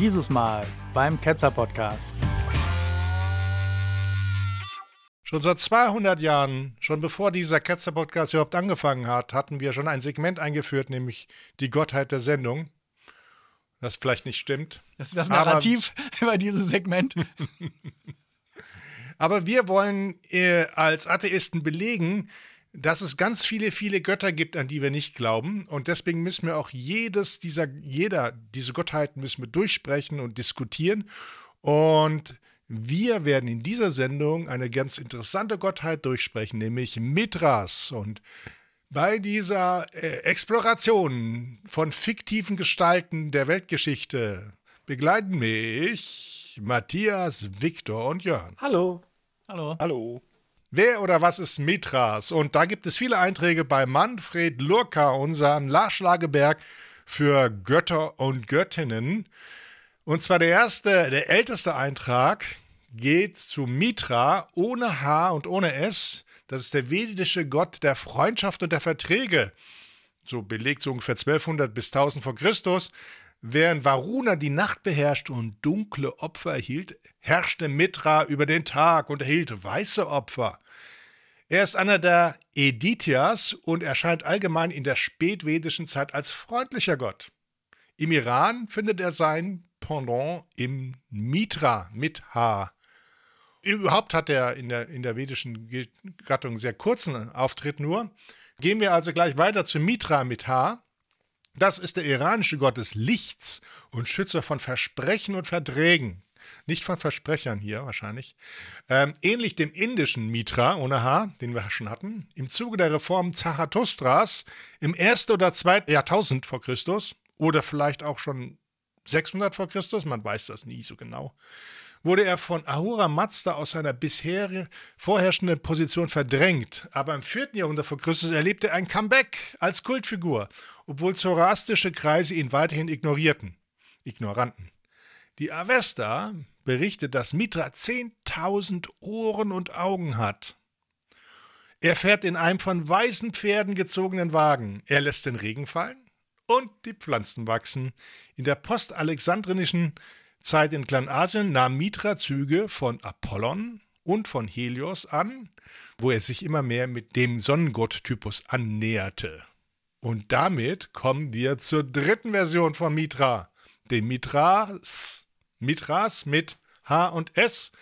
Dieses Mal beim Ketzer Podcast. Schon seit 200 Jahren, schon bevor dieser Ketzer Podcast überhaupt angefangen hat, hatten wir schon ein Segment eingeführt, nämlich die Gottheit der Sendung. Das vielleicht nicht stimmt. Das ist das Narrativ aber, über dieses Segment. aber wir wollen äh, als Atheisten belegen, dass es ganz viele, viele Götter gibt, an die wir nicht glauben. Und deswegen müssen wir auch jedes dieser, jeder, diese Gottheiten müssen wir durchsprechen und diskutieren. Und wir werden in dieser Sendung eine ganz interessante Gottheit durchsprechen, nämlich Mithras. Und bei dieser äh, Exploration von fiktiven Gestalten der Weltgeschichte begleiten mich Matthias, Viktor und Jörn. Hallo. Hallo. Hallo. Wer oder was ist Mithras? Und da gibt es viele Einträge bei Manfred Lurka, unserem Nachschlageberg für Götter und Göttinnen. Und zwar der erste, der älteste Eintrag geht zu Mitra ohne H und ohne S. Das ist der vedische Gott der Freundschaft und der Verträge. So belegt so ungefähr 1200 bis 1000 vor Christus. Während Varuna die Nacht beherrschte und dunkle Opfer erhielt, herrschte Mitra über den Tag und erhielt weiße Opfer. Er ist einer der Edithias und erscheint allgemein in der spätvedischen Zeit als freundlicher Gott. Im Iran findet er sein Pendant im Mitra mit H. Überhaupt hat er in der, in der vedischen Gattung sehr kurzen Auftritt nur. Gehen wir also gleich weiter zu Mitra mit H. Das ist der iranische Gott des Lichts und Schützer von Versprechen und Verträgen. Nicht von Versprechern hier wahrscheinlich. Ähm, ähnlich dem indischen Mitra ohne H, den wir schon hatten, im Zuge der Reform Zarathustras im ersten oder zweiten Jahrtausend vor Christus oder vielleicht auch schon 600 vor Christus, man weiß das nie so genau, wurde er von Ahura Mazda aus seiner bisher vorherrschenden Position verdrängt. Aber im 4. Jahrhundert vor Christus erlebte er ein Comeback als Kultfigur, obwohl zoroastische Kreise ihn weiterhin ignorierten. Ignoranten. Die Avesta berichtet, dass Mitra 10.000 Ohren und Augen hat. Er fährt in einem von weißen Pferden gezogenen Wagen. Er lässt den Regen fallen und die Pflanzen wachsen. In der postalexandrinischen Zeit in Kleinasien nahm Mitra Züge von Apollon und von Helios an, wo er sich immer mehr mit dem Sonnengott-Typus annäherte. Und damit kommen wir zur dritten Version von Mitra, dem Mithras, Mithras mit H und S,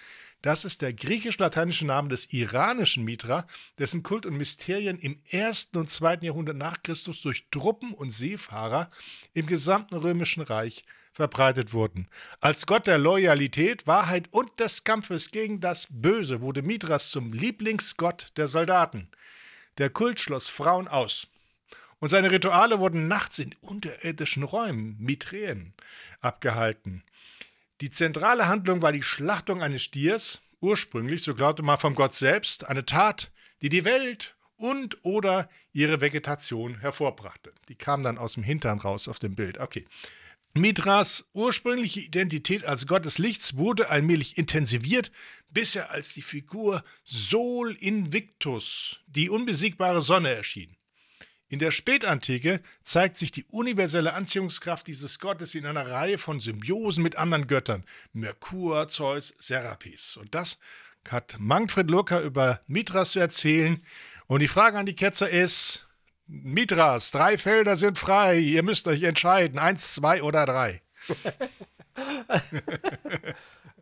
das ist der griechisch-lateinische Name des iranischen Mitra, dessen Kult und Mysterien im ersten und zweiten Jahrhundert nach Christus durch Truppen und Seefahrer im gesamten römischen Reich verbreitet wurden. Als Gott der Loyalität, Wahrheit und des Kampfes gegen das Böse wurde Mithras zum Lieblingsgott der Soldaten. Der Kult schloss Frauen aus. Und seine Rituale wurden nachts in unterirdischen Räumen, Mithreen, abgehalten. Die zentrale Handlung war die Schlachtung eines Stiers, ursprünglich, so glaubte man vom Gott selbst, eine Tat, die die Welt und oder ihre Vegetation hervorbrachte. Die kam dann aus dem Hintern raus auf dem Bild. Okay. Mithras ursprüngliche Identität als Gott des Lichts wurde allmählich intensiviert, bis er als die Figur Sol Invictus, die unbesiegbare Sonne, erschien. In der Spätantike zeigt sich die universelle Anziehungskraft dieses Gottes in einer Reihe von Symbiosen mit anderen Göttern, Merkur, Zeus, Serapis. Und das hat Manfred Lurker über Mithras zu erzählen. Und die Frage an die Ketzer ist, Mithras, drei Felder sind frei, ihr müsst euch entscheiden, eins, zwei oder drei.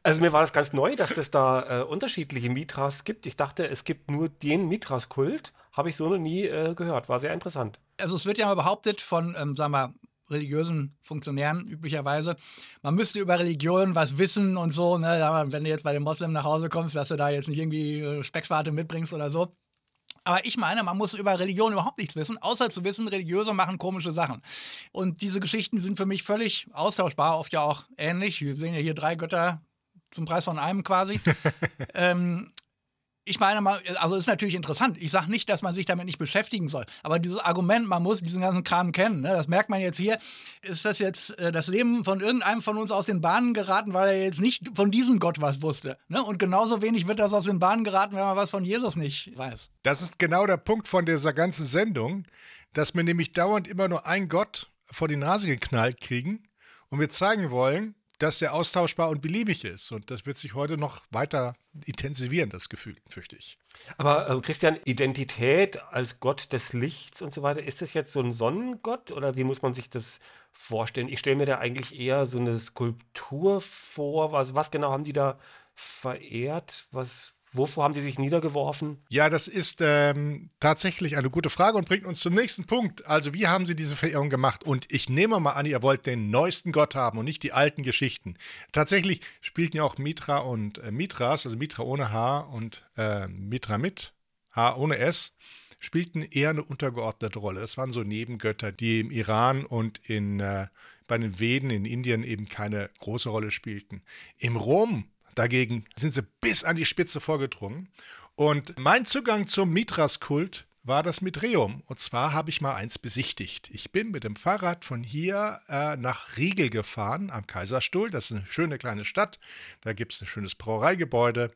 Also mir war das ganz neu, dass es da äh, unterschiedliche Mithras gibt. Ich dachte, es gibt nur den Mithras-Kult. Habe ich so noch nie äh, gehört. War sehr interessant. Also es wird ja mal behauptet von, ähm, sagen wir, religiösen Funktionären üblicherweise, man müsste über Religion was wissen und so. Ne? Wenn du jetzt bei den Moslems nach Hause kommst, dass du da jetzt nicht irgendwie äh, Speckschwarte mitbringst oder so. Aber ich meine, man muss über Religion überhaupt nichts wissen, außer zu wissen, Religiöse machen komische Sachen. Und diese Geschichten sind für mich völlig austauschbar, oft ja auch ähnlich. Wir sehen ja hier drei Götter, zum Preis von einem quasi. ähm, ich meine mal, also ist natürlich interessant. Ich sage nicht, dass man sich damit nicht beschäftigen soll. Aber dieses Argument, man muss diesen ganzen Kram kennen, ne, das merkt man jetzt hier. Ist das jetzt äh, das Leben von irgendeinem von uns aus den Bahnen geraten, weil er jetzt nicht von diesem Gott was wusste? Ne? Und genauso wenig wird das aus den Bahnen geraten, wenn man was von Jesus nicht weiß. Das ist genau der Punkt von dieser ganzen Sendung, dass wir nämlich dauernd immer nur einen Gott vor die Nase geknallt kriegen und wir zeigen wollen, dass er austauschbar und beliebig ist. Und das wird sich heute noch weiter intensivieren, das Gefühl, fürchte ich. Aber äh, Christian, Identität als Gott des Lichts und so weiter, ist das jetzt so ein Sonnengott oder wie muss man sich das vorstellen? Ich stelle mir da eigentlich eher so eine Skulptur vor. Also was genau haben die da verehrt? Was, Wovor haben Sie sich niedergeworfen? Ja, das ist ähm, tatsächlich eine gute Frage und bringt uns zum nächsten Punkt. Also, wie haben Sie diese Verehrung gemacht? Und ich nehme mal an, ihr wollt den neuesten Gott haben und nicht die alten Geschichten. Tatsächlich spielten ja auch Mitra und äh, Mitras, also Mitra ohne H und äh, Mitra mit H ohne S, spielten eher eine untergeordnete Rolle. Es waren so Nebengötter, die im Iran und in, äh, bei den Veden in Indien eben keine große Rolle spielten. Im Rom Dagegen sind sie bis an die Spitze vorgedrungen. Und mein Zugang zum Mithras-Kult war das Mitreum. Und zwar habe ich mal eins besichtigt. Ich bin mit dem Fahrrad von hier äh, nach Riegel gefahren, am Kaiserstuhl. Das ist eine schöne kleine Stadt. Da gibt es ein schönes Brauereigebäude.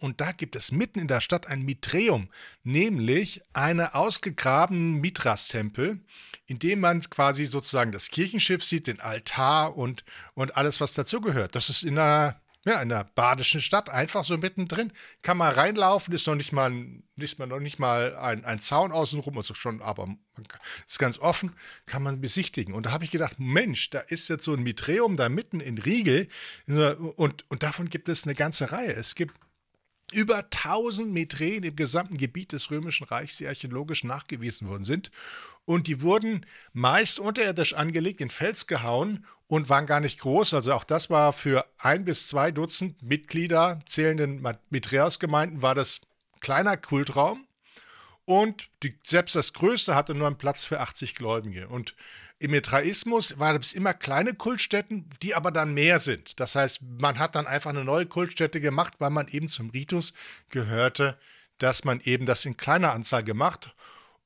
Und da gibt es mitten in der Stadt ein Mitreum, nämlich einen ausgegrabenen Mithras-Tempel, in dem man quasi sozusagen das Kirchenschiff sieht, den Altar und, und alles, was dazugehört. Das ist in einer ja, in der badischen Stadt, einfach so mittendrin. Kann man reinlaufen, ist noch nicht mal, ist man noch nicht mal ein, ein Zaun außenrum, also schon, aber ist ganz offen, kann man besichtigen. Und da habe ich gedacht, Mensch, da ist jetzt so ein Mitreum da mitten in Riegel und, und davon gibt es eine ganze Reihe. Es gibt über 1000 Metreen im gesamten Gebiet des Römischen Reichs, die archäologisch nachgewiesen worden sind. Und die wurden meist unterirdisch angelegt, in Fels gehauen und waren gar nicht groß. Also auch das war für ein bis zwei Dutzend Mitglieder zählenden Mitreus-Gemeinden war das kleiner Kultraum. Und die, selbst das größte hatte nur einen Platz für 80 Gläubige. Und im Mitraismus waren es immer kleine Kultstätten, die aber dann mehr sind. Das heißt, man hat dann einfach eine neue Kultstätte gemacht, weil man eben zum Ritus gehörte, dass man eben das in kleiner Anzahl gemacht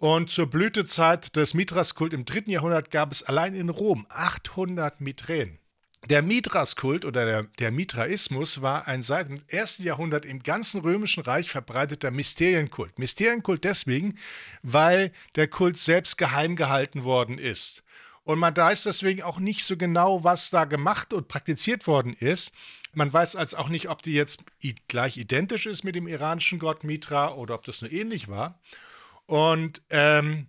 und zur Blütezeit des Mithraskult im dritten Jahrhundert gab es allein in Rom 800 Mithren. Der Mithraskult oder der, der Mithraismus war ein seit dem ersten Jahrhundert im ganzen römischen Reich verbreiteter Mysterienkult. Mysterienkult deswegen, weil der Kult selbst geheim gehalten worden ist. Und man weiß deswegen auch nicht so genau, was da gemacht und praktiziert worden ist. Man weiß also auch nicht, ob die jetzt gleich identisch ist mit dem iranischen Gott Mitra oder ob das nur ähnlich war. Und ähm,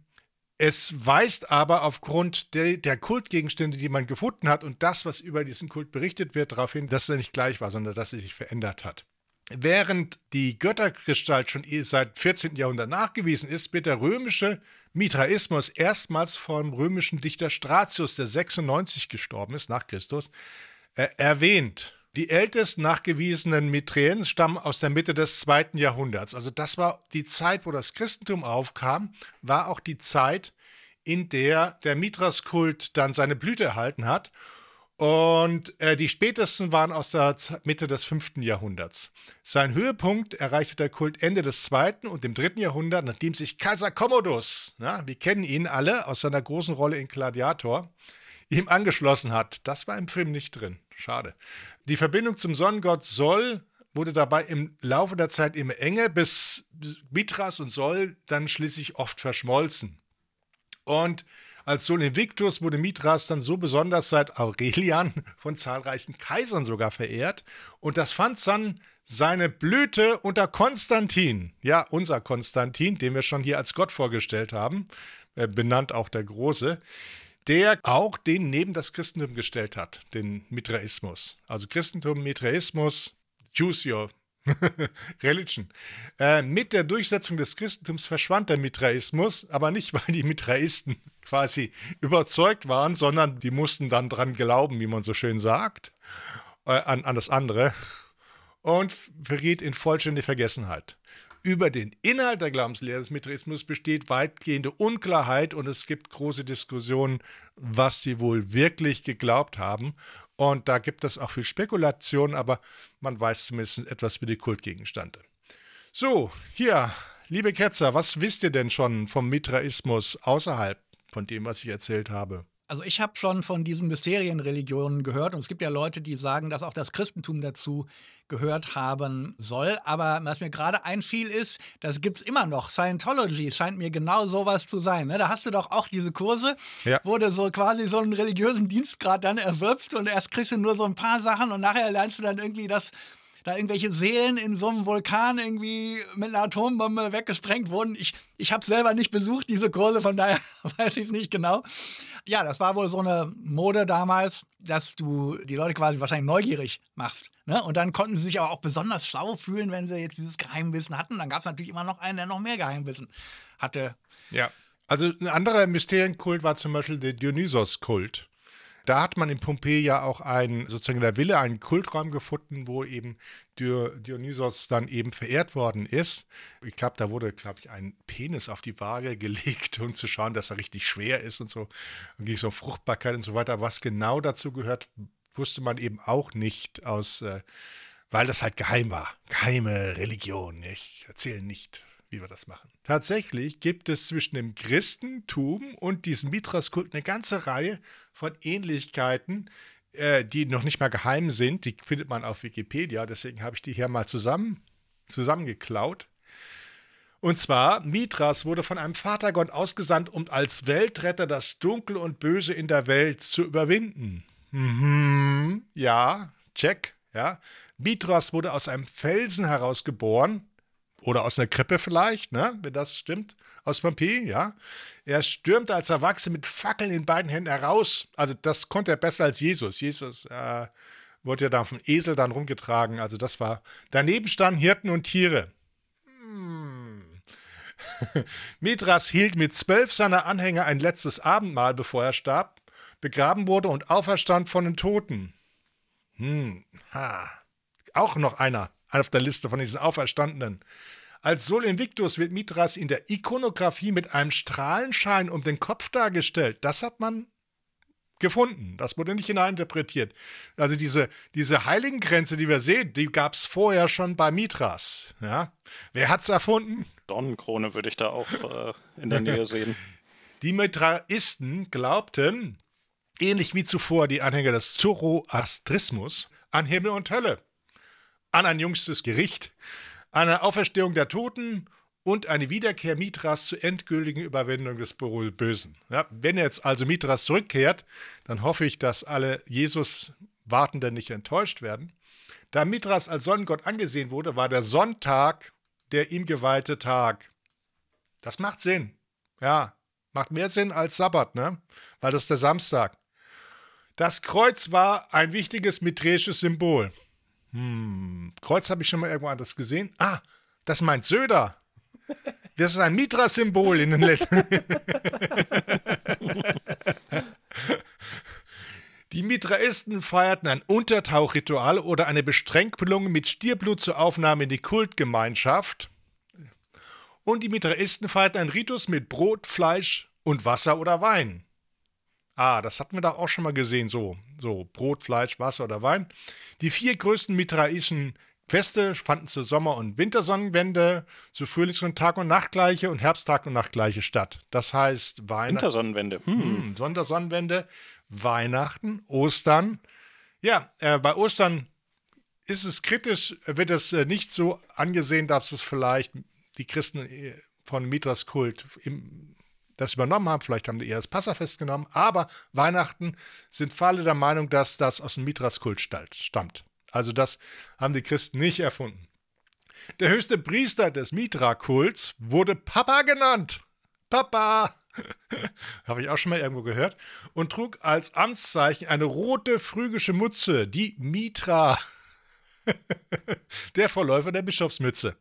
es weist aber aufgrund de, der Kultgegenstände, die man gefunden hat und das, was über diesen Kult berichtet wird, darauf hin, dass er nicht gleich war, sondern dass er sich verändert hat. Während die Göttergestalt schon seit 14. Jahrhundert nachgewiesen ist, wird der römische Mithraismus erstmals vom römischen Dichter Stratius, der 96 gestorben ist, nach Christus, äh, erwähnt. Die ältesten nachgewiesenen Mithreen stammen aus der Mitte des zweiten Jahrhunderts. Also das war die Zeit, wo das Christentum aufkam, war auch die Zeit, in der der Mithras-Kult dann seine Blüte erhalten hat. Und äh, die spätesten waren aus der Mitte des fünften Jahrhunderts. Sein Höhepunkt erreichte der Kult Ende des zweiten und dem dritten Jahrhundert, nachdem sich Kaiser Commodus, na, wir kennen ihn alle aus seiner großen Rolle in Gladiator, ihm angeschlossen hat. Das war im Film nicht drin. Schade. Die Verbindung zum Sonnengott Sol wurde dabei im Laufe der Zeit immer enger, bis Mithras und Sol dann schließlich oft verschmolzen. Und als Sol Invictus wurde Mithras dann so besonders seit Aurelian von zahlreichen Kaisern sogar verehrt. Und das fand dann seine Blüte unter Konstantin. Ja, unser Konstantin, den wir schon hier als Gott vorgestellt haben, äh, benannt auch der Große der auch den neben das Christentum gestellt hat, den Mithraismus. Also Christentum, Mithraismus, choose your Religion. Äh, mit der Durchsetzung des Christentums verschwand der Mithraismus, aber nicht, weil die Mithraisten quasi überzeugt waren, sondern die mussten dann dran glauben, wie man so schön sagt, äh, an, an das andere und verriet in vollständige Vergessenheit. Über den Inhalt der Glaubenslehre des Mithraismus besteht weitgehende Unklarheit und es gibt große Diskussionen, was sie wohl wirklich geglaubt haben. Und da gibt es auch viel Spekulation, aber man weiß zumindest etwas über die Kultgegenstände. So, hier, liebe Ketzer, was wisst ihr denn schon vom Mithraismus außerhalb von dem, was ich erzählt habe? Also ich habe schon von diesen Mysterienreligionen gehört und es gibt ja Leute, die sagen, dass auch das Christentum dazu gehört haben soll. Aber was mir gerade einfiel ist, das gibt es immer noch. Scientology scheint mir genau sowas zu sein. Ne? Da hast du doch auch diese Kurse, ja. wo du so quasi so einen religiösen Dienstgrad dann erwirbst und erst kriegst du nur so ein paar Sachen und nachher lernst du dann irgendwie das da irgendwelche Seelen in so einem Vulkan irgendwie mit einer Atombombe weggesprengt wurden. Ich, ich habe selber nicht besucht, diese Kurse, von daher weiß ich es nicht genau. Ja, das war wohl so eine Mode damals, dass du die Leute quasi wahrscheinlich neugierig machst. Ne? Und dann konnten sie sich aber auch besonders schlau fühlen, wenn sie jetzt dieses Geheimwissen hatten. Dann gab es natürlich immer noch einen, der noch mehr Geheimwissen hatte. Ja. Also ein anderer Mysterienkult war zum Beispiel der Dionysos-Kult. Da hat man in Pompeji ja auch einen, sozusagen in der Villa, einen Kultraum gefunden, wo eben Dionysos dann eben verehrt worden ist. Ich glaube, da wurde, glaube ich, ein Penis auf die Waage gelegt, um zu schauen, dass er richtig schwer ist und so. Und so Fruchtbarkeit und so weiter. Was genau dazu gehört, wusste man eben auch nicht aus, äh, weil das halt geheim war. Geheime Religion. Ich erzähle nicht wie wir das machen. Tatsächlich gibt es zwischen dem Christentum und diesem Mithras-Kult eine ganze Reihe von Ähnlichkeiten, äh, die noch nicht mal geheim sind. Die findet man auf Wikipedia, deswegen habe ich die hier mal zusammen, zusammengeklaut. Und zwar, Mithras wurde von einem Vatergott ausgesandt, um als Weltretter das Dunkel und Böse in der Welt zu überwinden. Mhm, ja, check, ja. Mithras wurde aus einem Felsen herausgeboren, oder aus einer Krippe vielleicht, ne, wenn das stimmt, aus Pompeji, ja. Er stürmte als Erwachsener mit Fackeln in beiden Händen heraus. Also das konnte er besser als Jesus. Jesus äh, wurde ja da vom Esel dann rumgetragen. Also das war. Daneben standen Hirten und Tiere. Hm. Mithras hielt mit zwölf seiner Anhänger ein letztes Abendmahl, bevor er starb, begraben wurde und auferstand von den Toten. Hm. Ha. Auch noch einer auf der Liste von diesen Auferstandenen. Als Sol Invictus wird Mithras in der Ikonografie mit einem Strahlenschein um den Kopf dargestellt. Das hat man gefunden. Das wurde nicht hineininterpretiert. Also diese, diese Heiligengrenze, die wir sehen, die gab es vorher schon bei Mithras. Ja? Wer hat es erfunden? Dornenkrone würde ich da auch äh, in der Nähe sehen. Die Mithraisten glaubten, ähnlich wie zuvor die Anhänger des Zoroastrismus, an Himmel und Hölle, an ein jüngstes Gericht eine Auferstehung der Toten und eine Wiederkehr Mithras zur endgültigen Überwindung des Bösen. Ja, wenn jetzt also Mithras zurückkehrt, dann hoffe ich, dass alle Jesus-Wartenden nicht enttäuscht werden. Da Mithras als Sonnengott angesehen wurde, war der Sonntag der ihm geweihte Tag. Das macht Sinn. Ja, macht mehr Sinn als Sabbat, ne? Weil das ist der Samstag. Das Kreuz war ein wichtiges mitrisches Symbol. Hm, Kreuz habe ich schon mal irgendwo anders gesehen. Ah, das meint Söder. Das ist ein Mitra-Symbol in den Lettern. Die Mitraisten feierten ein Untertauchritual oder eine Bestrengpelung mit Stierblut zur Aufnahme in die Kultgemeinschaft. Und die Mitraisten feierten einen Ritus mit Brot, Fleisch und Wasser oder Wein. Ah, das hatten wir doch auch schon mal gesehen, so, so Brot, Fleisch, Wasser oder Wein. Die vier größten mitraischen Feste fanden zur Sommer- und Wintersonnenwende, zu Frühlings- und Tag- und Nachtgleiche und Herbsttag- und Nachtgleiche statt. Das heißt Weihnachten. Wintersonnenwende. Hm. Hm, Sondersonnenwende, Weihnachten, Ostern. Ja, äh, bei Ostern ist es kritisch, wird es äh, nicht so angesehen, dass es vielleicht die Christen äh, von Mithras Kult im das übernommen haben. Vielleicht haben die eher das Passafest genommen. Aber Weihnachten sind Falle der Meinung, dass das aus dem Mithras-Kult stammt. Also das haben die Christen nicht erfunden. Der höchste Priester des Mitra-Kults wurde Papa genannt. Papa! Habe ich auch schon mal irgendwo gehört. Und trug als Amtszeichen eine rote phrygische Mütze, die Mitra. der Vorläufer der Bischofsmütze.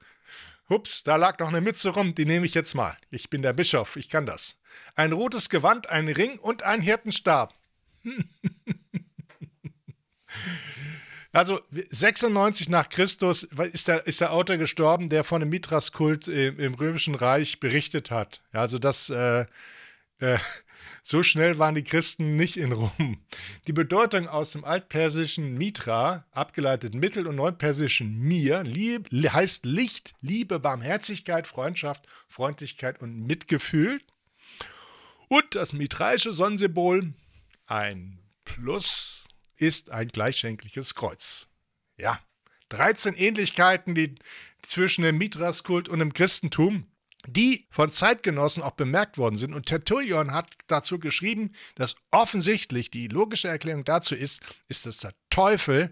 Hups, da lag noch eine Mütze rum, die nehme ich jetzt mal. Ich bin der Bischof, ich kann das. Ein rotes Gewand, ein Ring und ein Hirtenstab. also 96 nach Christus ist der, ist der Autor gestorben, der von dem Mithras-Kult im, im, Römischen Reich berichtet hat. Also das äh, äh, so schnell waren die Christen nicht in Rom. Die Bedeutung aus dem altpersischen Mitra, abgeleitet mittel- und neupersischen Mir, lieb, heißt Licht, Liebe, Barmherzigkeit, Freundschaft, Freundlichkeit und Mitgefühl. Und das mitraische Sonnensymbol ein Plus ist ein gleichschenkliches Kreuz. Ja, 13 Ähnlichkeiten die zwischen dem Mithras-Kult und dem Christentum, die von Zeitgenossen auch bemerkt worden sind. Und Tertullian hat dazu geschrieben, dass offensichtlich die logische Erklärung dazu ist, ist, dass der Teufel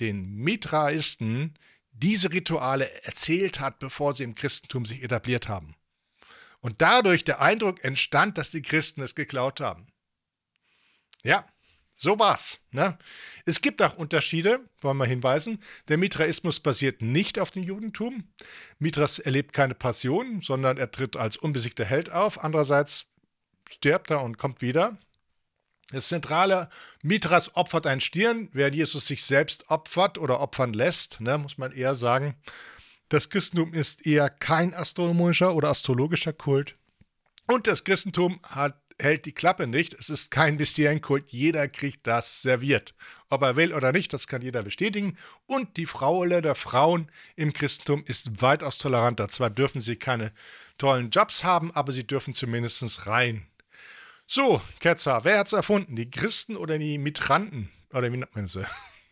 den Mithraisten diese Rituale erzählt hat, bevor sie im Christentum sich etabliert haben. Und dadurch der Eindruck entstand, dass die Christen es geklaut haben. Ja, so war's. Ne? Es gibt auch Unterschiede, wollen wir hinweisen. Der Mitraismus basiert nicht auf dem Judentum. Mithras erlebt keine Passion, sondern er tritt als unbesiegter Held auf. Andererseits stirbt er und kommt wieder. Das zentrale Mithras opfert ein Stirn, während Jesus sich selbst opfert oder opfern lässt, ne, muss man eher sagen. Das Christentum ist eher kein astronomischer oder astrologischer Kult. Und das Christentum hat, hält die Klappe nicht. Es ist kein Mysterienkult. Jeder kriegt das serviert. Ob er will oder nicht, das kann jeder bestätigen. Und die Frauenrolle der Frauen im Christentum ist weitaus toleranter. Zwar dürfen sie keine tollen Jobs haben, aber sie dürfen zumindest rein. So, Ketzer, wer hat's erfunden? Die Christen oder die Mitranten? Oder wie nennt man sie?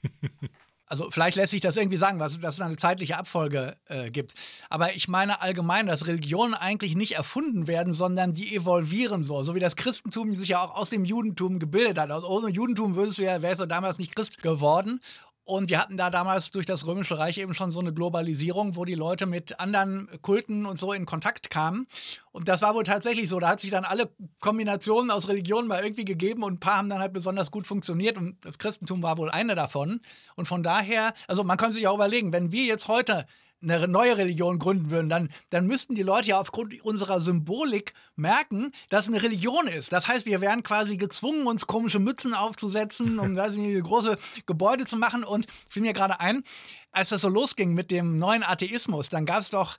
Also vielleicht lässt sich das irgendwie sagen, was, dass es eine zeitliche Abfolge äh, gibt. Aber ich meine allgemein, dass Religionen eigentlich nicht erfunden werden, sondern die evolvieren so. So wie das Christentum sich ja auch aus dem Judentum gebildet hat. Also ohne Judentum würdest du ja, wärst du damals nicht Christ geworden. Und wir hatten da damals durch das Römische Reich eben schon so eine Globalisierung, wo die Leute mit anderen Kulten und so in Kontakt kamen. Und das war wohl tatsächlich so. Da hat sich dann alle Kombinationen aus Religionen mal irgendwie gegeben und ein paar haben dann halt besonders gut funktioniert. Und das Christentum war wohl eine davon. Und von daher, also man kann sich auch überlegen, wenn wir jetzt heute eine neue Religion gründen würden, dann, dann müssten die Leute ja aufgrund unserer Symbolik merken, dass es eine Religion ist. Das heißt, wir wären quasi gezwungen, uns komische Mützen aufzusetzen, um weiß nicht, große Gebäude zu machen. Und ich fiel mir gerade ein, als das so losging mit dem neuen Atheismus, dann gab es doch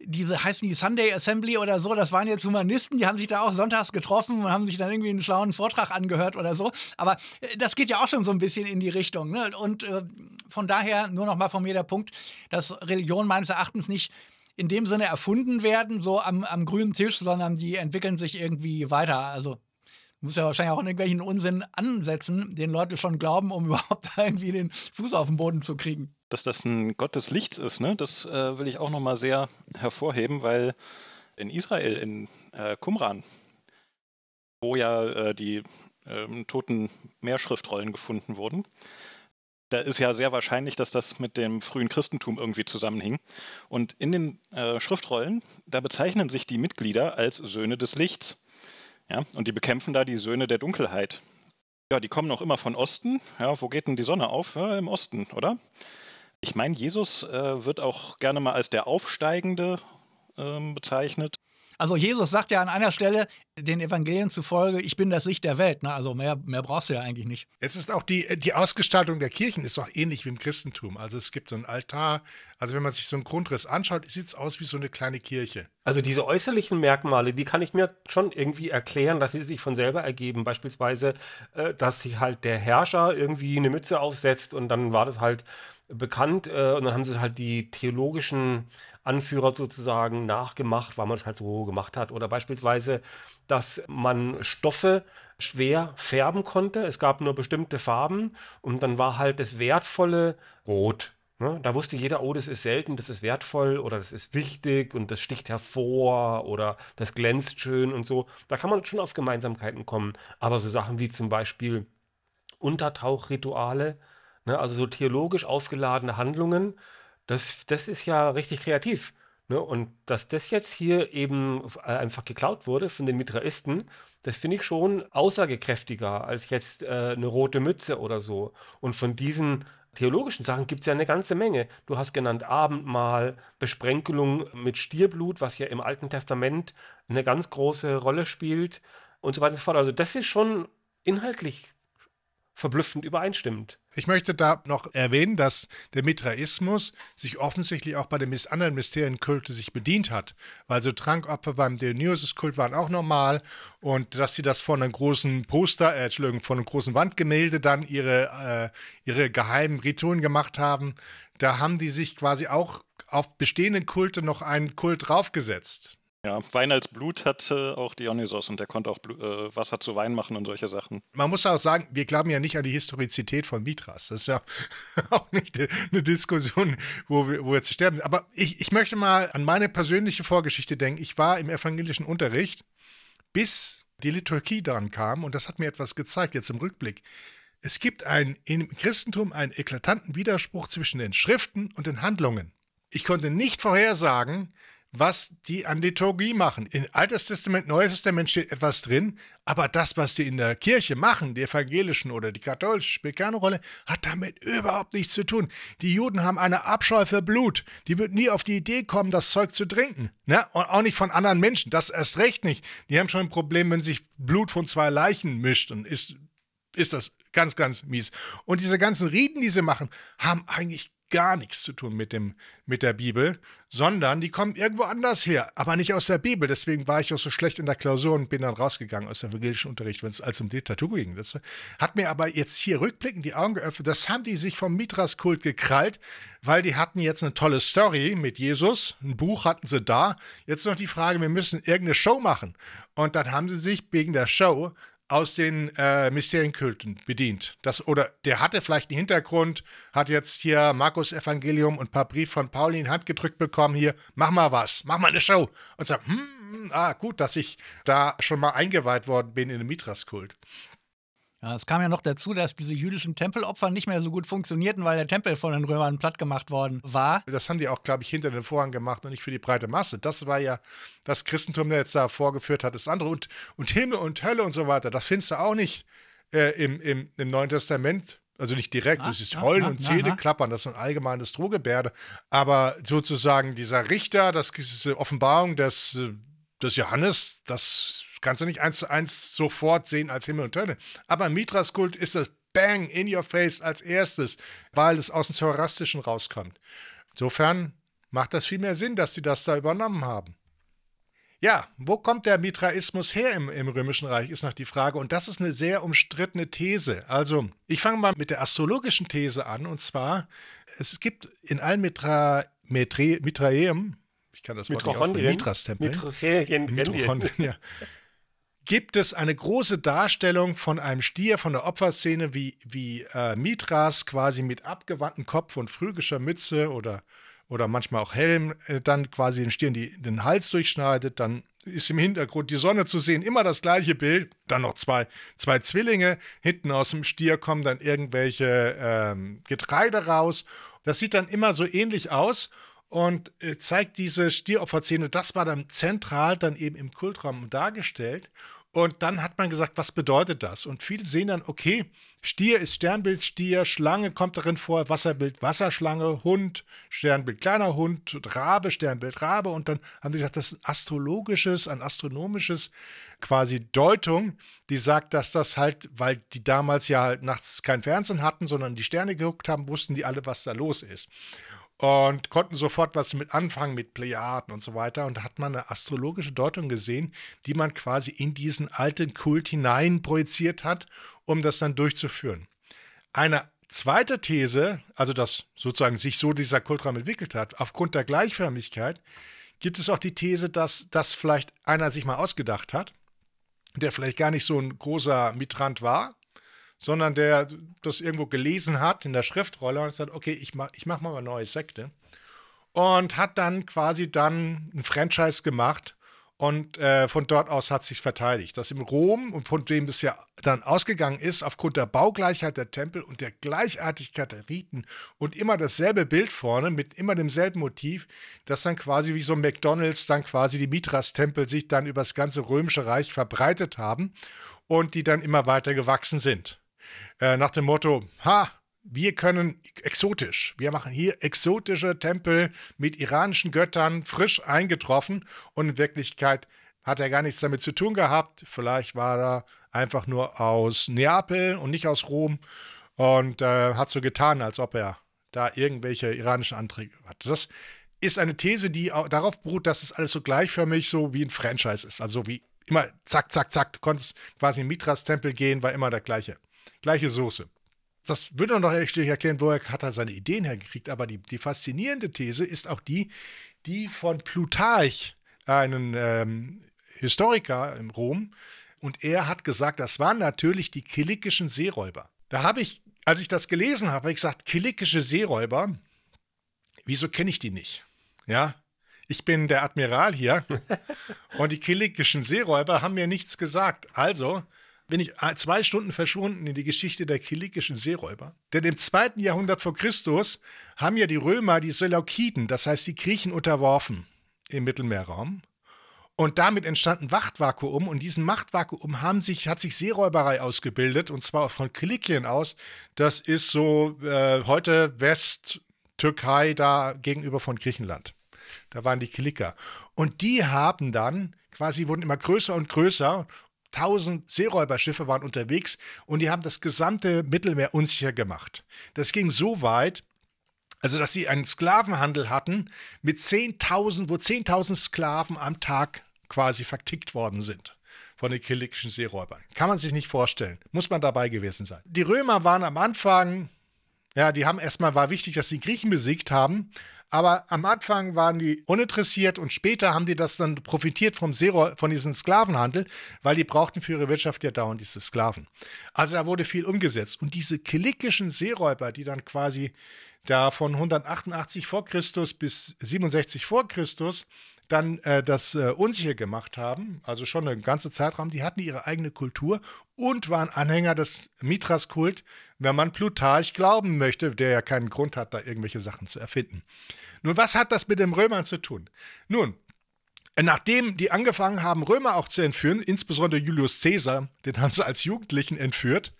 diese heißen die Sunday Assembly oder so, das waren jetzt Humanisten, die haben sich da auch sonntags getroffen und haben sich dann irgendwie einen schlauen Vortrag angehört oder so. Aber äh, das geht ja auch schon so ein bisschen in die Richtung. Ne? Und äh, von daher nur noch mal von mir der Punkt, dass Religion meines Erachtens nicht in dem Sinne erfunden werden, so am, am grünen Tisch, sondern die entwickeln sich irgendwie weiter. Also muss ja wahrscheinlich auch in irgendwelchen Unsinn ansetzen, den Leute schon glauben, um überhaupt irgendwie den Fuß auf den Boden zu kriegen dass das ein Gott des Lichts ist, ne? das äh, will ich auch nochmal sehr hervorheben, weil in Israel, in äh, Qumran, wo ja äh, die ähm, toten Meerschriftrollen gefunden wurden, da ist ja sehr wahrscheinlich, dass das mit dem frühen Christentum irgendwie zusammenhing. Und in den äh, Schriftrollen, da bezeichnen sich die Mitglieder als Söhne des Lichts. Ja? Und die bekämpfen da die Söhne der Dunkelheit. Ja, die kommen auch immer von Osten. Ja, wo geht denn die Sonne auf? Ja, Im Osten, oder? Ich meine, Jesus äh, wird auch gerne mal als der Aufsteigende ähm, bezeichnet. Also Jesus sagt ja an einer Stelle den Evangelien zufolge, ich bin das Licht der Welt. Ne? Also mehr, mehr brauchst du ja eigentlich nicht. Es ist auch die, die Ausgestaltung der Kirchen ist auch ähnlich wie im Christentum. Also es gibt so ein Altar. Also wenn man sich so einen Grundriss anschaut, sieht es aus wie so eine kleine Kirche. Also diese äußerlichen Merkmale, die kann ich mir schon irgendwie erklären, dass sie sich von selber ergeben. Beispielsweise, äh, dass sich halt der Herrscher irgendwie eine Mütze aufsetzt und dann war das halt bekannt äh, und dann haben sie halt die theologischen Anführer sozusagen nachgemacht, weil man es halt so gemacht hat. Oder beispielsweise, dass man Stoffe schwer färben konnte. Es gab nur bestimmte Farben und dann war halt das wertvolle Rot. Ne? Da wusste jeder, oh, das ist selten, das ist wertvoll oder das ist wichtig und das sticht hervor oder das glänzt schön und so. Da kann man schon auf Gemeinsamkeiten kommen. Aber so Sachen wie zum Beispiel Untertauchrituale, Ne? Also so theologisch aufgeladene Handlungen, das, das ist ja richtig kreativ. Ne? Und dass das jetzt hier eben äh, einfach geklaut wurde von den Mitraisten, das finde ich schon aussagekräftiger als jetzt äh, eine rote Mütze oder so. Und von diesen theologischen Sachen gibt es ja eine ganze Menge. Du hast genannt Abendmahl, Besprenkelung mit Stierblut, was ja im Alten Testament eine ganz große Rolle spielt und so weiter und so fort. Also das ist schon inhaltlich verblüffend übereinstimmend. Ich möchte da noch erwähnen, dass der Mitraismus sich offensichtlich auch bei den anderen Mysterienkulten sich bedient hat, weil so Trankopfer beim Dionysus-Kult waren auch normal und dass sie das von einem großen Poster, äh, Entschuldigung, von einem großen Wandgemälde dann ihre, äh, ihre geheimen Ritualen gemacht haben, da haben die sich quasi auch auf bestehenden Kulte noch einen Kult draufgesetzt. Ja, Wein als Blut hatte auch Dionysos und der konnte auch Blut, äh, Wasser zu Wein machen und solche Sachen. Man muss auch sagen, wir glauben ja nicht an die Historizität von Mithras. Das ist ja auch nicht eine Diskussion, wo wir, wo wir jetzt sterben. Aber ich, ich möchte mal an meine persönliche Vorgeschichte denken. Ich war im evangelischen Unterricht, bis die Liturgie dran kam und das hat mir etwas gezeigt, jetzt im Rückblick. Es gibt ein, im Christentum einen eklatanten Widerspruch zwischen den Schriften und den Handlungen. Ich konnte nicht vorhersagen, was die an Liturgie machen. In Altes Testament, Neues Testament steht etwas drin, aber das, was sie in der Kirche machen, die evangelischen oder die katholische, spielt keine Rolle, hat damit überhaupt nichts zu tun. Die Juden haben eine Abscheu für Blut. Die würden nie auf die Idee kommen, das Zeug zu trinken. Ne? Und auch nicht von anderen Menschen. Das erst recht nicht. Die haben schon ein Problem, wenn sich Blut von zwei Leichen mischt und ist, ist das ganz, ganz mies. Und diese ganzen Riten, die sie machen, haben eigentlich gar nichts zu tun mit, dem, mit der Bibel, sondern die kommen irgendwo anders her, aber nicht aus der Bibel. Deswegen war ich auch so schlecht in der Klausur und bin dann rausgegangen aus dem evangelischen Unterricht, wenn es als um Diktatur ging. Das hat mir aber jetzt hier rückblickend die Augen geöffnet. Das haben die sich vom Mithras-Kult gekrallt, weil die hatten jetzt eine tolle Story mit Jesus. Ein Buch hatten sie da. Jetzt noch die Frage, wir müssen irgendeine Show machen. Und dann haben sie sich wegen der Show aus den äh, Mysterienkulten bedient. Das, oder der hatte vielleicht einen Hintergrund, hat jetzt hier Markus Evangelium und ein paar Briefe von Pauli in Hand gedrückt bekommen, hier, mach mal was, mach mal eine Show. Und sagt, hm, ah, gut, dass ich da schon mal eingeweiht worden bin in den Mithras-Kult. Ja, es kam ja noch dazu, dass diese jüdischen Tempelopfer nicht mehr so gut funktionierten, weil der Tempel von den Römern platt gemacht worden war. Das haben die auch, glaube ich, hinter den Vorhang gemacht und nicht für die breite Masse. Das war ja das Christentum, der jetzt da vorgeführt hat. Das andere und, und Himmel und Hölle und so weiter, das findest du auch nicht äh, im, im, im Neuen Testament. Also nicht direkt, ah, du siehst Heulen ah, und Zähne klappern, das ist ein allgemeines Drohgebärde. Aber sozusagen dieser Richter, das, diese Offenbarung des, des Johannes, das kannst du nicht eins zu eins sofort sehen als Himmel und Hölle. Aber im Mithras-Kult ist das Bang in your face als erstes, weil es aus dem Zoroastrischen rauskommt. Insofern macht das viel mehr Sinn, dass sie das da übernommen haben. Ja, wo kommt der Mithraismus her im, im, Römischen Reich, ist noch die Frage. Und das ist eine sehr umstrittene These. Also, ich fange mal mit der astrologischen These an. Und zwar, es gibt in allen Mitra, Mitre, Mitraeum, ich kann das Wort nicht aussprechen, Mithras-Tempel. Mithrochondrien, ja gibt es eine große Darstellung von einem Stier von der Opferszene, wie, wie äh, Mithras quasi mit abgewandtem Kopf und phrygischer Mütze oder, oder manchmal auch Helm äh, dann quasi den Stier in die, den Hals durchschneidet. Dann ist im Hintergrund die Sonne zu sehen, immer das gleiche Bild. Dann noch zwei, zwei Zwillinge. Hinten aus dem Stier kommen dann irgendwelche ähm, Getreide raus. Das sieht dann immer so ähnlich aus und äh, zeigt diese Stieropferszene. Das war dann zentral dann eben im Kultraum dargestellt. Und dann hat man gesagt, was bedeutet das? Und viele sehen dann, okay, Stier ist Sternbild Stier, Schlange kommt darin vor, Wasserbild Wasserschlange, Hund, Sternbild kleiner Hund, Rabe, Sternbild Rabe. Und dann haben sie gesagt, das ist ein astrologisches, ein astronomisches quasi Deutung, die sagt, dass das halt, weil die damals ja halt nachts kein Fernsehen hatten, sondern die Sterne geguckt haben, wussten die alle, was da los ist und konnten sofort was mit anfangen mit Plejaden und so weiter. Und da hat man eine astrologische Deutung gesehen, die man quasi in diesen alten Kult hinein projiziert hat, um das dann durchzuführen. Eine zweite These, also dass sozusagen sich so dieser Kultraum entwickelt hat, aufgrund der Gleichförmigkeit, gibt es auch die These, dass das vielleicht einer sich mal ausgedacht hat, der vielleicht gar nicht so ein großer Mitrant war, sondern der das irgendwo gelesen hat in der Schriftrolle und sagt, okay, ich mach, ich mach mal eine neue Sekte. Und hat dann quasi dann ein Franchise gemacht und äh, von dort aus hat sich verteidigt. Das im Rom und von dem es ja dann ausgegangen ist, aufgrund der Baugleichheit der Tempel und der Gleichartigkeit der Riten und immer dasselbe Bild vorne mit immer demselben Motiv, dass dann quasi wie so ein McDonalds dann quasi die Mithras-Tempel sich dann über das ganze römische Reich verbreitet haben und die dann immer weiter gewachsen sind. Äh, nach dem Motto, ha, wir können exotisch. Wir machen hier exotische Tempel mit iranischen Göttern frisch eingetroffen und in Wirklichkeit hat er gar nichts damit zu tun gehabt. Vielleicht war er einfach nur aus Neapel und nicht aus Rom und äh, hat so getan, als ob er da irgendwelche iranischen Anträge hatte. Das ist eine These, die darauf beruht, dass es alles so gleichförmig so wie ein Franchise ist. Also wie immer zack, zack, zack. Du konntest quasi in Mitras-Tempel gehen, war immer der gleiche gleiche Soße. Das würde noch echt erklären, woher hat er seine Ideen hergekriegt. Aber die, die faszinierende These ist auch die, die von Plutarch einen ähm, Historiker in Rom und er hat gesagt, das waren natürlich die kilikischen Seeräuber. Da habe ich, als ich das gelesen habe, habe ich gesagt, kilikische Seeräuber, wieso kenne ich die nicht? Ja, ich bin der Admiral hier und die kilikischen Seeräuber haben mir nichts gesagt. Also bin ich zwei Stunden verschwunden in die Geschichte der kilikischen Seeräuber. Denn im zweiten Jahrhundert vor Christus haben ja die Römer die Seleukiden, das heißt die Griechen, unterworfen im Mittelmeerraum. Und damit entstand ein Machtvakuum und diesem Machtvakuum haben sich, hat sich Seeräuberei ausgebildet und zwar von Kilikien aus. Das ist so äh, heute West-Türkei da gegenüber von Griechenland. Da waren die Kiliker. Und die haben dann quasi wurden immer größer und größer. Tausend Seeräuberschiffe waren unterwegs und die haben das gesamte Mittelmeer unsicher gemacht. Das ging so weit, also dass sie einen Sklavenhandel hatten mit 10.000, wo 10.000 Sklaven am Tag quasi vertickt worden sind von den kilikischen Seeräubern. Kann man sich nicht vorstellen. Muss man dabei gewesen sein. Die Römer waren am Anfang, ja, die haben erstmal, war wichtig, dass sie Griechen besiegt haben, aber am Anfang waren die uninteressiert und später haben die das dann profitiert vom Seeräu von diesem Sklavenhandel, weil die brauchten für ihre Wirtschaft ja dauernd diese Sklaven. Also da wurde viel umgesetzt. Und diese kilikischen Seeräuber, die dann quasi da von 188 vor Christus bis 67 vor Christus dann äh, das äh, unsicher gemacht haben, also schon einen ganzen Zeitraum, die hatten ihre eigene Kultur und waren Anhänger des Mithras-Kult, wenn man Plutarch glauben möchte, der ja keinen Grund hat, da irgendwelche Sachen zu erfinden. Nun, was hat das mit den Römern zu tun? Nun, Nachdem die angefangen haben, Römer auch zu entführen, insbesondere Julius Caesar, den haben sie als Jugendlichen entführt.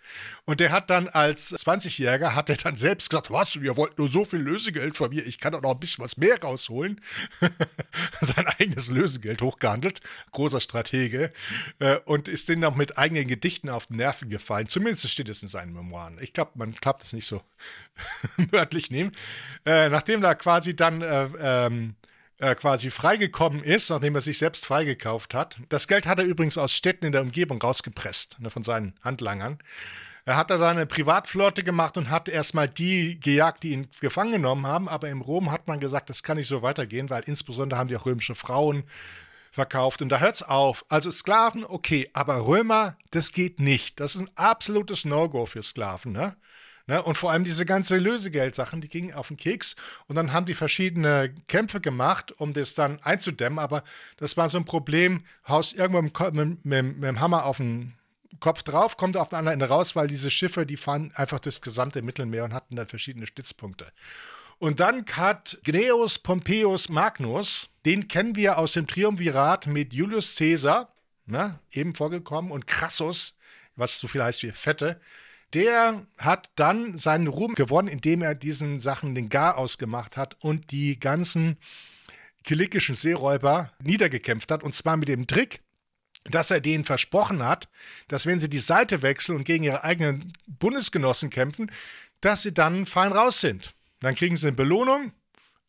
Und der hat dann als 20-Jähriger, hat er dann selbst gesagt, was, ihr wollt nur so viel Lösegeld von mir, ich kann doch noch ein bisschen was mehr rausholen. Sein eigenes Lösegeld hochgehandelt, großer Stratege. Äh, und ist denen auch mit eigenen Gedichten auf den Nerven gefallen. Zumindest steht es in seinen Memoiren. Ich glaube, man klappt es nicht so wörtlich nehmen. Äh, nachdem da quasi dann äh, ähm, äh, quasi freigekommen ist, nachdem er sich selbst freigekauft hat. Das Geld hat er übrigens aus Städten in der Umgebung rausgepresst, ne, von seinen Handlangern. Er hat da eine Privatflotte gemacht und hat erstmal die gejagt, die ihn gefangen genommen haben. Aber in Rom hat man gesagt, das kann nicht so weitergehen, weil insbesondere haben die auch römische Frauen verkauft. Und da hört es auf. Also Sklaven, okay, aber Römer, das geht nicht. Das ist ein absolutes No-Go für Sklaven. Ne? Ne? Und vor allem diese ganze Lösegeldsachen, die gingen auf den Keks. Und dann haben die verschiedene Kämpfe gemacht, um das dann einzudämmen. Aber das war so ein Problem, haust irgendwo mit, mit, mit, dem Hammer auf den Kopf drauf, kommt auf der anderen Ende raus, weil diese Schiffe, die fahren einfach durchs gesamte Mittelmeer und hatten dann verschiedene Stützpunkte. Und dann hat Gnaeus Pompeius Magnus, den kennen wir aus dem Triumvirat mit Julius Caesar, ne, eben vorgekommen, und Crassus, was so viel heißt wie Fette, der hat dann seinen Ruhm gewonnen, indem er diesen Sachen den Gar ausgemacht hat und die ganzen kilikischen Seeräuber niedergekämpft hat. Und zwar mit dem Trick, dass er denen versprochen hat, dass wenn sie die Seite wechseln und gegen ihre eigenen Bundesgenossen kämpfen, dass sie dann fein raus sind. Dann kriegen sie eine Belohnung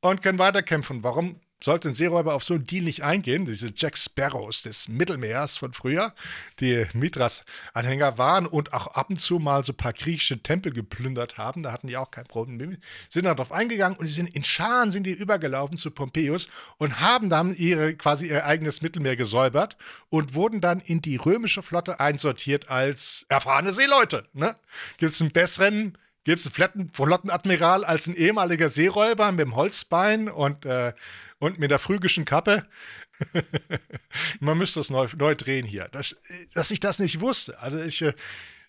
und können weiterkämpfen. Warum sollte ein Seeräuber auf so einen Deal nicht eingehen. Diese Jack Sparrows des Mittelmeers von früher, die Mithras-Anhänger waren und auch ab und zu mal so ein paar griechische Tempel geplündert haben, da hatten die auch kein Problem, sind dann darauf eingegangen und die sind in Scharen sind die übergelaufen zu Pompeius und haben dann ihre, quasi ihr eigenes Mittelmeer gesäubert und wurden dann in die römische Flotte einsortiert als erfahrene Seeleute. Ne? Gibt es einen besseren Gibt es einen Flottenadmiral als ein ehemaliger Seeräuber mit dem Holzbein und äh, und mit der phrygischen Kappe. Man müsste es neu, neu drehen hier. Das, dass ich das nicht wusste. Also ich, äh,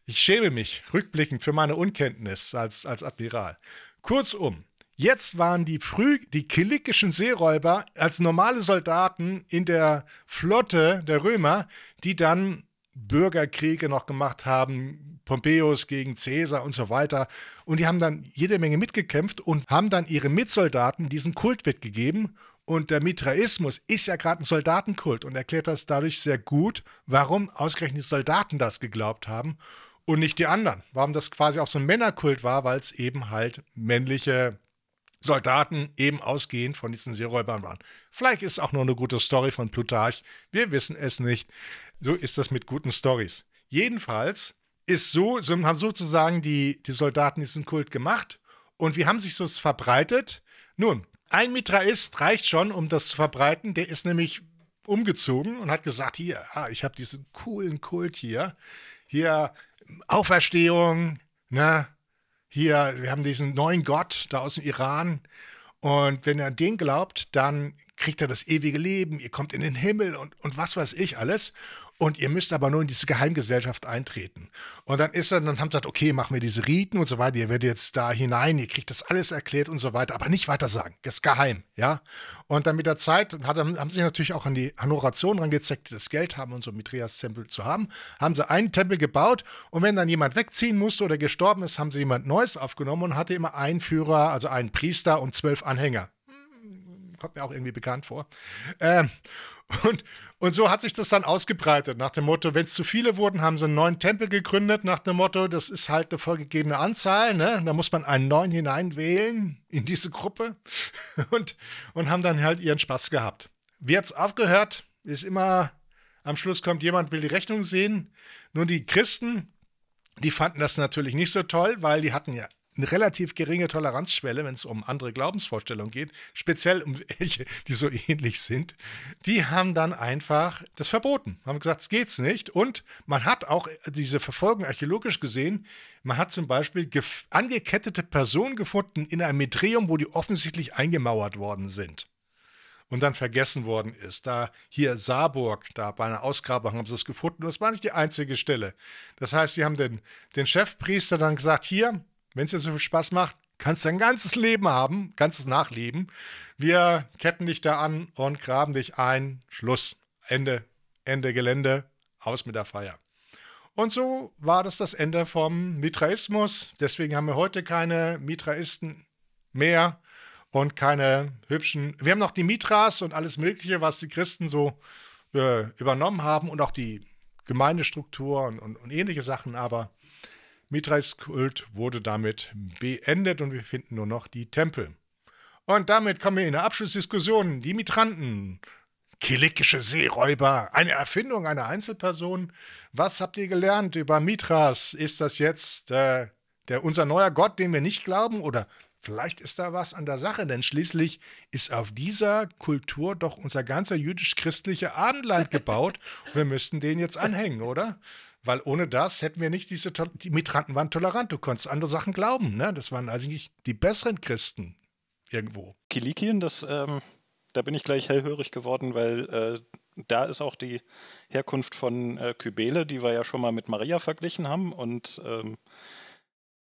ich schäme mich rückblickend für meine Unkenntnis als, als Admiral. Kurzum, Jetzt waren die früh die kilikischen Seeräuber als normale Soldaten in der Flotte der Römer, die dann Bürgerkriege noch gemacht haben, Pompeius gegen Caesar und so weiter. Und die haben dann jede Menge mitgekämpft und haben dann ihre Mitsoldaten diesen Kult weggegeben und der Mitraismus ist ja gerade ein Soldatenkult und erklärt das dadurch sehr gut, warum ausgerechnet die Soldaten das geglaubt haben und nicht die anderen. Warum das quasi auch so ein Männerkult war, weil es eben halt männliche Soldaten eben ausgehend von diesen Seeräubern waren. Vielleicht ist auch nur eine gute Story von Plutarch. Wir wissen es nicht. So ist das mit guten Stories. Jedenfalls ist so, so haben sozusagen die, die Soldaten diesen Kult gemacht und wie haben sich so verbreitet? Nun, ein Mitraist reicht schon, um das zu verbreiten. Der ist nämlich umgezogen und hat gesagt, hier, ah, ich habe diesen coolen Kult hier. Hier Auferstehung, ne? Hier, wir haben diesen neuen Gott da aus dem Iran. Und wenn ihr an den glaubt, dann kriegt er das ewige Leben, ihr kommt in den Himmel und, und was weiß ich alles. Und ihr müsst aber nur in diese Geheimgesellschaft eintreten. Und dann ist er, dann haben sie gesagt, okay, machen wir diese Riten und so weiter. Ihr werdet jetzt da hinein, ihr kriegt das alles erklärt und so weiter, aber nicht weiter sagen. Das ist geheim, ja. Und dann mit der Zeit hat, haben sie natürlich auch an die Honoration rangezeckt, die das Geld haben, um so Mitreas-Tempel zu haben. Haben sie einen Tempel gebaut und wenn dann jemand wegziehen musste oder gestorben ist, haben sie jemand Neues aufgenommen und hatte immer einen Führer, also einen Priester und zwölf Anhänger kommt mir auch irgendwie bekannt vor. Ähm, und, und so hat sich das dann ausgebreitet, nach dem Motto, wenn es zu viele wurden, haben sie einen neuen Tempel gegründet, nach dem Motto, das ist halt eine vorgegebene Anzahl, ne? da muss man einen neuen hineinwählen in diese Gruppe und, und haben dann halt ihren Spaß gehabt. Wie hat's aufgehört? Ist immer, am Schluss kommt jemand, will die Rechnung sehen. Nur die Christen, die fanden das natürlich nicht so toll, weil die hatten ja eine relativ geringe Toleranzschwelle, wenn es um andere Glaubensvorstellungen geht, speziell um welche, die so ähnlich sind, die haben dann einfach das verboten, haben gesagt, es geht's nicht. Und man hat auch diese Verfolgung archäologisch gesehen, man hat zum Beispiel angekettete Personen gefunden in einem Metreum, wo die offensichtlich eingemauert worden sind und dann vergessen worden ist. Da hier Saarburg, da bei einer Ausgrabung haben sie es gefunden. Und das war nicht die einzige Stelle. Das heißt, sie haben den, den Chefpriester dann gesagt, hier, wenn es dir so viel Spaß macht, kannst du ein ganzes Leben haben, ganzes Nachleben. Wir ketten dich da an und graben dich ein. Schluss. Ende. Ende Gelände. Aus mit der Feier. Und so war das das Ende vom Mitraismus. Deswegen haben wir heute keine Mitraisten mehr und keine hübschen. Wir haben noch die Mitras und alles Mögliche, was die Christen so äh, übernommen haben und auch die Gemeindestruktur und, und, und ähnliche Sachen, aber Mithrais Kult wurde damit beendet und wir finden nur noch die Tempel. Und damit kommen wir in der Abschlussdiskussion. Die Mitranten, kilikische Seeräuber, eine Erfindung einer Einzelperson. Was habt ihr gelernt über Mithras? Ist das jetzt äh, der, unser neuer Gott, den wir nicht glauben? Oder vielleicht ist da was an der Sache, denn schließlich ist auf dieser Kultur doch unser ganzer jüdisch-christlicher Abendland gebaut. wir müssten den jetzt anhängen, oder? Weil ohne das hätten wir nicht diese, die Migranten waren tolerant, du konntest andere Sachen glauben, ne? Das waren eigentlich die besseren Christen irgendwo. Kilikien, das, ähm, da bin ich gleich hellhörig geworden, weil äh, da ist auch die Herkunft von äh, Kybele, die wir ja schon mal mit Maria verglichen haben und ähm,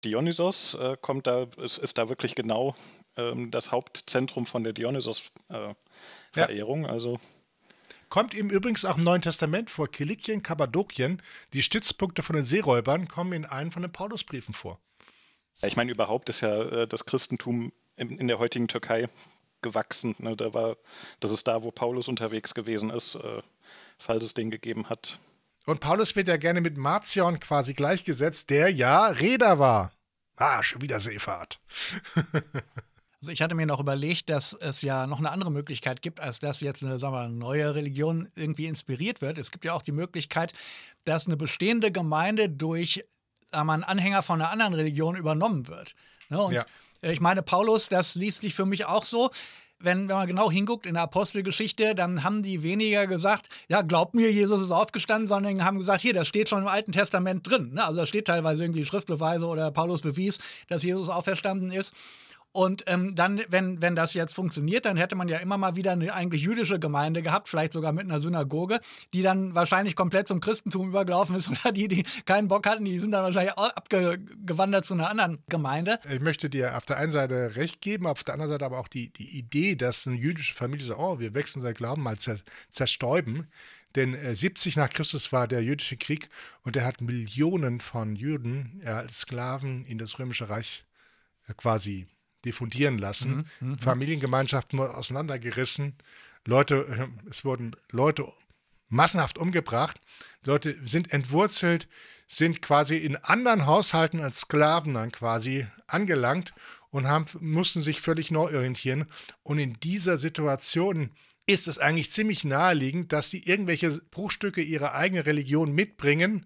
Dionysos äh, kommt da, ist, ist, da wirklich genau ähm, das Hauptzentrum von der Dionysos-Verehrung. Äh, ja. Also Kommt ihm übrigens auch im Neuen Testament vor. Kilikien, Kappadokien, die Stützpunkte von den Seeräubern, kommen in einem von den Paulusbriefen vor. ich meine, überhaupt ist ja äh, das Christentum in, in, der heutigen Türkei gewachsen. Ne? Da war, das ist da, wo Paulus unterwegs gewesen ist, äh, falls es den gegeben hat. Und Paulus wird ja gerne mit Marcion quasi gleichgesetzt, der ja Räder war. Ah, schon wieder Seefahrt. Also ich hatte mir noch überlegt, dass es ja noch eine andere Möglichkeit gibt, als dass jetzt eine, sagen wir, neue Religion irgendwie inspiriert wird. Es gibt ja auch die Möglichkeit, dass eine bestehende Gemeinde durch einen Anhänger von einer anderen Religion übernommen wird. Ne? Und ja. ich meine, Paulus, das liest sich für mich auch so wenn, wenn man genau hinguckt in der Apostelgeschichte, dann haben die weniger gesagt, ja, glaubt mir, Jesus ist aufgestanden, sondern haben gesagt, hier, das steht schon im Alten Testament drin. Ne? Also da steht teilweise irgendwie Schriftbeweise oder Paulus bewies, dass Jesus auferstanden ist. Und ähm, dann, wenn, wenn das jetzt funktioniert, dann hätte man ja immer mal wieder eine eigentlich jüdische Gemeinde gehabt, vielleicht sogar mit einer Synagoge, die dann wahrscheinlich komplett zum Christentum übergelaufen ist oder die, die keinen Bock hatten, die sind dann wahrscheinlich abgewandert zu einer anderen Gemeinde. Ich möchte dir auf der einen Seite recht geben, auf der anderen Seite aber auch die, die Idee, dass eine jüdische Familie sagt, oh, wir wechseln sein Glauben mal zer zerstäuben. Denn äh, 70 nach Christus war der jüdische Krieg und er hat Millionen von Juden ja, als Sklaven in das römische Reich äh, quasi diffundieren lassen. Mhm, mhm, Familiengemeinschaften wurden auseinandergerissen. Leute, äh, es wurden Leute massenhaft umgebracht. Leute sind entwurzelt, sind quasi in anderen Haushalten als Sklaven dann quasi angelangt und haben, mussten sich völlig neu orientieren. Und in dieser Situation ist es eigentlich ziemlich naheliegend, dass sie irgendwelche Bruchstücke ihrer eigenen Religion mitbringen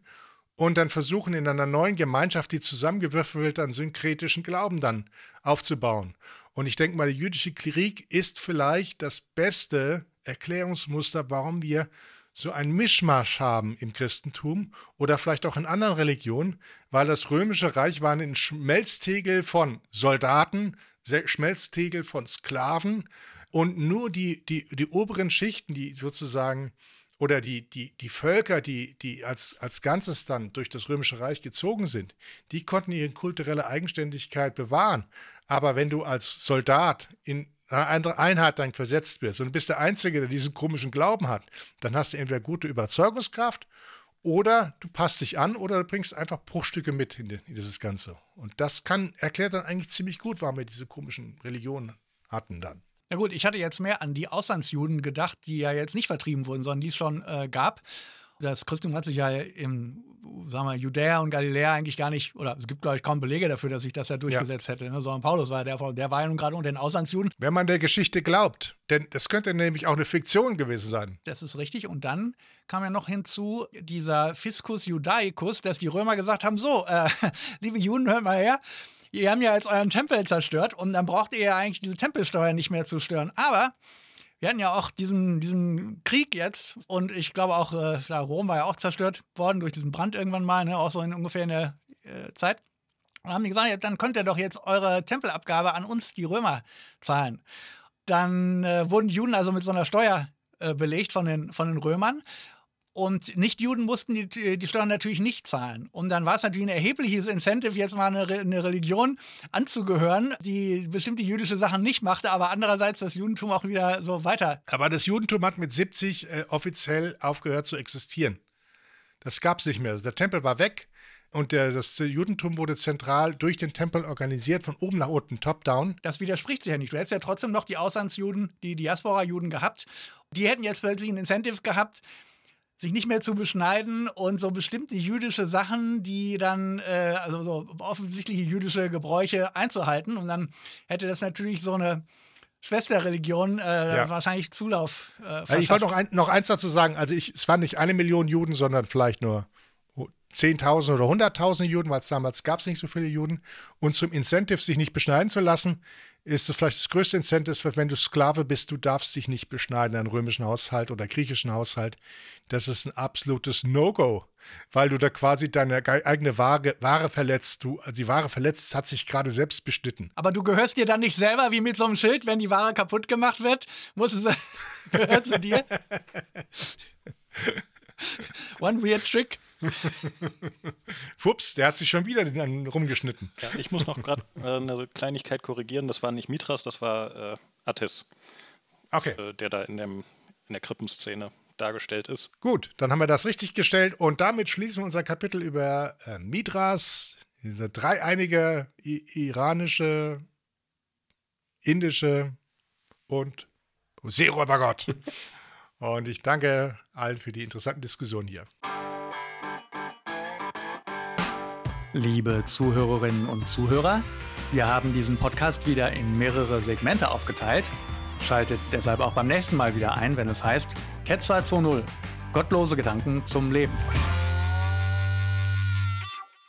und dann versuchen in einer neuen Gemeinschaft, die zusammengewürfelt einen synkretischen Glauben dann aufzubauen. Und ich denke mal, der jüdische Krieg ist vielleicht das beste Erklärungsmuster, warum wir so ein Mischmasch haben im Christentum oder vielleicht auch in anderen Religionen, weil das römische Reich war ein Schmelztegel von Soldaten, Schmelztegel von Sklaven und nur die, die, die oberen Schichten, die sozusagen oder die, die, die Völker, die, die als, als Ganzes dann durch das Römische Reich gezogen sind, die konnten ihre kulturelle Eigenständigkeit bewahren. Aber wenn du als Soldat in eine andere Einheit dann versetzt wirst und bist der Einzige, der diesen komischen Glauben hat, dann hast du entweder gute Überzeugungskraft oder du passt dich an oder du bringst einfach Bruchstücke mit in, dieses Ganze. Und das kann, erklärt dann eigentlich ziemlich gut, warum wir diese komischen Religionen hatten dann. Ja gut, ich hatte jetzt mehr an die Auslandsjuden gedacht, die ja jetzt nicht vertrieben wurden, sondern die es schon äh, gab. Das Christentum hat sich ja im, sagen wir, Judäa und Galiläa eigentlich gar nicht, oder es gibt, glaube ich, kaum Belege dafür, dass sich das ja durchgesetzt ja. hätte. Ne? Sondern Paulus war ja der, der war ja nun gerade unter den Auslandsjuden. Wenn man der Geschichte glaubt, denn das könnte nämlich auch eine Fiktion gewesen sein. Das ist richtig. Und dann kam ja noch hinzu dieser Fiscus Judaicus, dass die Römer gesagt haben: So, äh, liebe Juden, hört mal her. Ihr habt ja jetzt euren Tempel zerstört und dann braucht ihr ja eigentlich diese Tempelsteuer nicht mehr zu stören. Aber wir hatten ja auch diesen, diesen Krieg jetzt und ich glaube auch, äh, Rom war ja auch zerstört worden durch diesen Brand irgendwann mal, ne, auch so in ungefähr in der äh, Zeit. Und haben die gesagt, ja, dann könnt ihr doch jetzt eure Tempelabgabe an uns, die Römer, zahlen. Dann äh, wurden die Juden also mit so einer Steuer äh, belegt von den, von den Römern. Und Nichtjuden mussten die, die Steuern natürlich nicht zahlen. Und dann war es natürlich ein erhebliches Incentive, jetzt mal eine, eine, Religion anzugehören, die bestimmte jüdische Sachen nicht machte, aber andererseits das Judentum auch wieder so weiter. Aber das Judentum hat mit 70 äh, offiziell aufgehört zu existieren. Das gab es nicht mehr. Der Tempel war weg und der, das Judentum wurde zentral durch den Tempel organisiert, von oben nach unten, top-down. Das widerspricht sich ja nicht. Du hättest ja trotzdem noch die Auslandsjuden, die Diaspora-Juden gehabt. Die hätten jetzt plötzlich ein Incentive gehabt, sich nicht mehr zu beschneiden und so bestimmte jüdische Sachen, die dann, äh, also so offensichtliche jüdische Gebräuche einzuhalten. Und dann hätte das natürlich so eine Schwesterreligion äh, ja. wahrscheinlich Zulauf. Äh, also ich wollte noch, ein, noch eins dazu sagen. Also ich, es waren nicht eine Million Juden, sondern vielleicht nur 10.000 oder 100.000 Juden, weil es damals gab es nicht so viele Juden. Und zum Incentive, sich nicht beschneiden zu lassen, ist es vielleicht das größte Incentive, wenn du Sklave bist, du darfst dich nicht beschneiden, einen römischen Haushalt oder griechischen Haushalt. Das ist ein absolutes No-Go, weil du da quasi deine eigene Ware, Ware verletzt. Du, also die Ware verletzt, hat sich gerade selbst beschnitten. Aber du gehörst dir dann nicht selber wie mit so einem Schild, wenn die Ware kaputt gemacht wird, muss es, gehört zu dir. One weird trick. Fups, der hat sich schon wieder den rumgeschnitten. Ja, ich muss noch gerade äh, eine Kleinigkeit korrigieren. Das war nicht Mitras, das war äh, Attis. Okay. Äh, der da in, dem, in der Krippenszene dargestellt ist. Gut, dann haben wir das richtig gestellt und damit schließen wir unser Kapitel über äh, Mithras, diese dreieinige iranische, indische und Seeräubergott. und ich danke allen für die interessanten Diskussionen hier. Liebe Zuhörerinnen und Zuhörer, wir haben diesen Podcast wieder in mehrere Segmente aufgeteilt. Schaltet deshalb auch beim nächsten Mal wieder ein, wenn es heißt Cat 220 Gottlose Gedanken zum Leben.